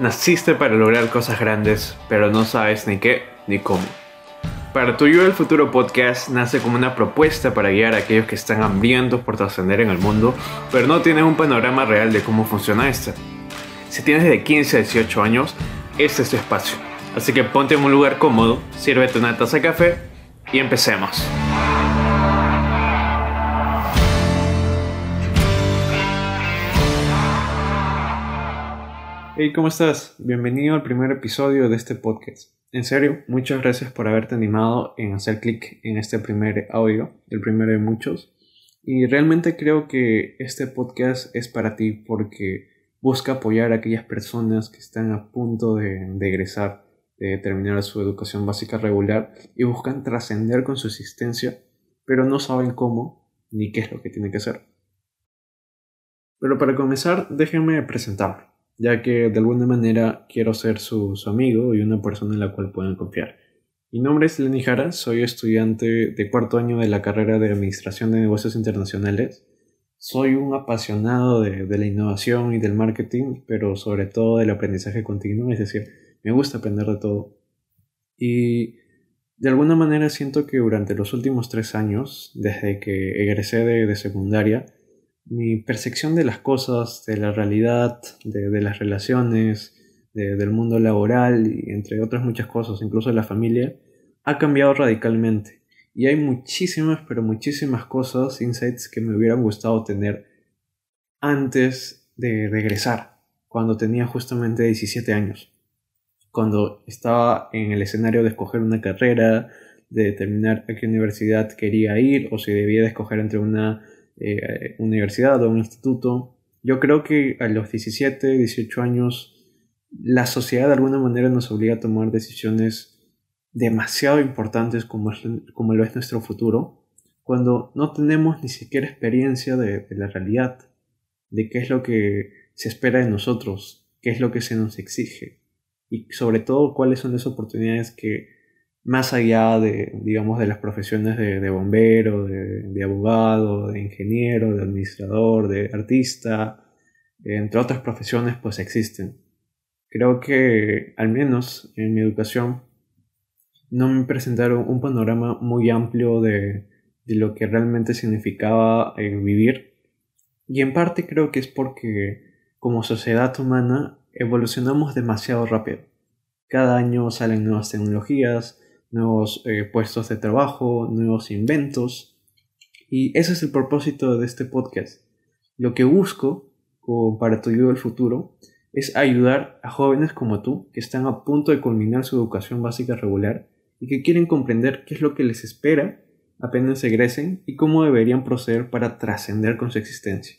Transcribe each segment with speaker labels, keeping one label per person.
Speaker 1: Naciste para lograr cosas grandes, pero no sabes ni qué ni cómo. Para tu Yo del Futuro podcast nace como una propuesta para guiar a aquellos que están hambrientos por trascender en el mundo, pero no tienen un panorama real de cómo funciona esta. Si tienes de 15 a 18 años, este es tu espacio. Así que ponte en un lugar cómodo, sírvete una taza de café y empecemos. Hey, ¿cómo estás? Bienvenido al primer episodio de este podcast. En serio, muchas gracias por haberte animado en hacer clic en este primer audio, el primero de muchos. Y realmente creo que este podcast es para ti porque busca apoyar a aquellas personas que están a punto de, de egresar, de terminar su educación básica regular y buscan trascender con su existencia, pero no saben cómo ni qué es lo que tienen que hacer. Pero para comenzar, déjenme presentarme ya que de alguna manera quiero ser su, amigo y una persona en la cual puedan confiar. Mi nombre es Lenny Jara, soy estudiante de cuarto año de la carrera de Administración de Negocios Internacionales. Soy un apasionado de, de la innovación y del marketing, pero sobre todo del aprendizaje continuo, es decir, me gusta aprender de todo. Y de alguna manera siento que durante los últimos tres años, desde que egresé de, de secundaria, mi percepción de las cosas, de la realidad, de, las relaciones, del mundo laboral y entre otras muchas cosas, incluso de la familia, ha cambiado radicalmente. Y hay muchísimas, pero muchísimas cosas, insights que me hubieran gustado tener antes de regresar, cuando tenía justamente 17 años. Cuando estaba en el escenario de escoger una carrera, de determinar a qué universidad quería ir o si debía de escoger entre una eh, universidad o un instituto. Yo creo que a los 17, 18 años la sociedad de alguna manera nos obliga a tomar decisiones demasiado importantes como, como lo es nuestro futuro, cuando no tenemos ni siquiera experiencia de, de la realidad, de qué es lo que se espera de nosotros, qué es lo que se nos exige y sobre todo cuáles son las oportunidades que más allá de, digamos, de las profesiones de, bombero, de, abogado, de ingeniero, de administrador, de artista, entre otras profesiones, pues existen. Creo que, al menos en mi educación, no me presentaron un panorama muy amplio de, lo que realmente significaba eh, vivir. Y en parte creo que es porque, como sociedad humana, evolucionamos demasiado rápido. Cada año salen nuevas tecnologías, nuevos eh, puestos de trabajo, nuevos inventos. Y ese es el propósito de este podcast. Lo que busco para tu ayuda del futuro es ayudar a jóvenes como tú que están a punto de culminar su educación básica regular y que quieren comprender qué es lo que les espera apenas egresen y cómo deberían proceder para trascender con su existencia,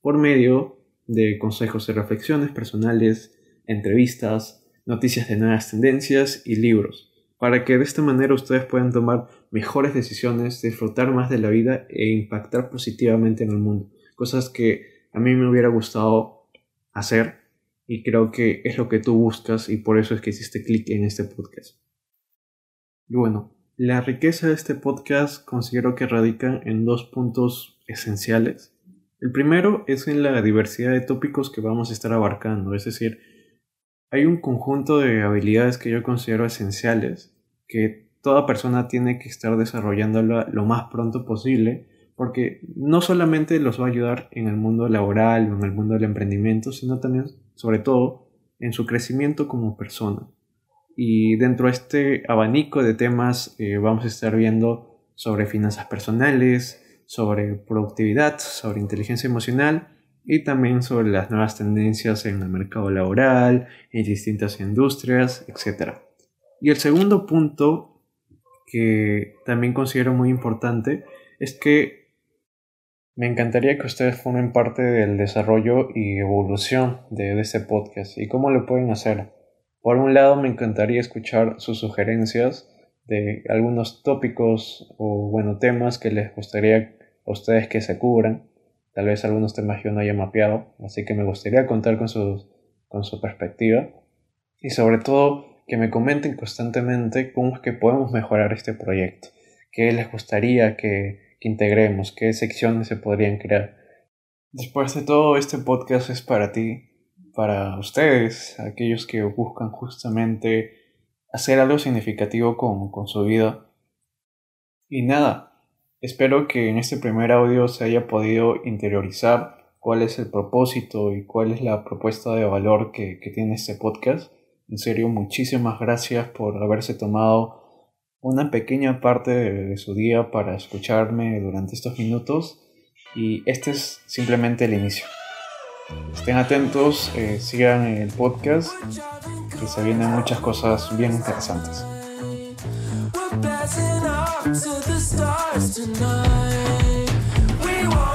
Speaker 1: por medio de consejos y reflexiones personales, entrevistas, noticias de nuevas tendencias y libros para que de esta manera ustedes puedan tomar mejores decisiones, disfrutar más de la vida e impactar positivamente en el mundo. Cosas que a mí me hubiera gustado hacer y creo que es lo que tú buscas y por eso es que hiciste clic en este podcast. Y bueno, la riqueza de este podcast considero que radica en dos puntos esenciales. El primero es en la diversidad de tópicos que vamos a estar abarcando, es decir, hay un conjunto de habilidades que yo considero esenciales que toda persona tiene que estar desarrollándola lo más pronto posible, porque no solamente los va a ayudar en el mundo laboral o en el mundo del emprendimiento, sino también, sobre todo, en su crecimiento como persona. Y dentro de este abanico de temas eh, vamos a estar viendo sobre finanzas personales, sobre productividad, sobre inteligencia emocional y también sobre las nuevas tendencias en el mercado laboral, en distintas industrias, etc. Y el segundo punto que también considero muy importante es que me encantaría que ustedes formen parte del desarrollo y evolución de, este podcast. ¿Y cómo lo pueden hacer? Por un lado, me encantaría escuchar sus sugerencias de algunos tópicos o, bueno, temas que les gustaría a ustedes que se cubran. Tal vez algunos temas yo no haya mapeado, así que me gustaría contar con, con su perspectiva. Y sobre todo, que me comenten constantemente cómo es que podemos mejorar este proyecto, qué les gustaría que, que integremos, qué secciones se podrían crear. Después de todo, este podcast es para ti para ustedes, aquellos que buscan justamente hacer algo significativo con, con su vida. Y nada, espero que en este primer audio se haya podido interiorizar cuál es el propósito y cuál es la propuesta de valor que, que tiene este podcast. En serio, muchísimas gracias por haberse tomado una pequeña parte de, su día para escucharme durante estos minutos y este es simplemente el inicio. Estén atentos, eh, sigan el podcast, que se vienen muchas cosas bien interesantes. rising up to the stars tonight. We want.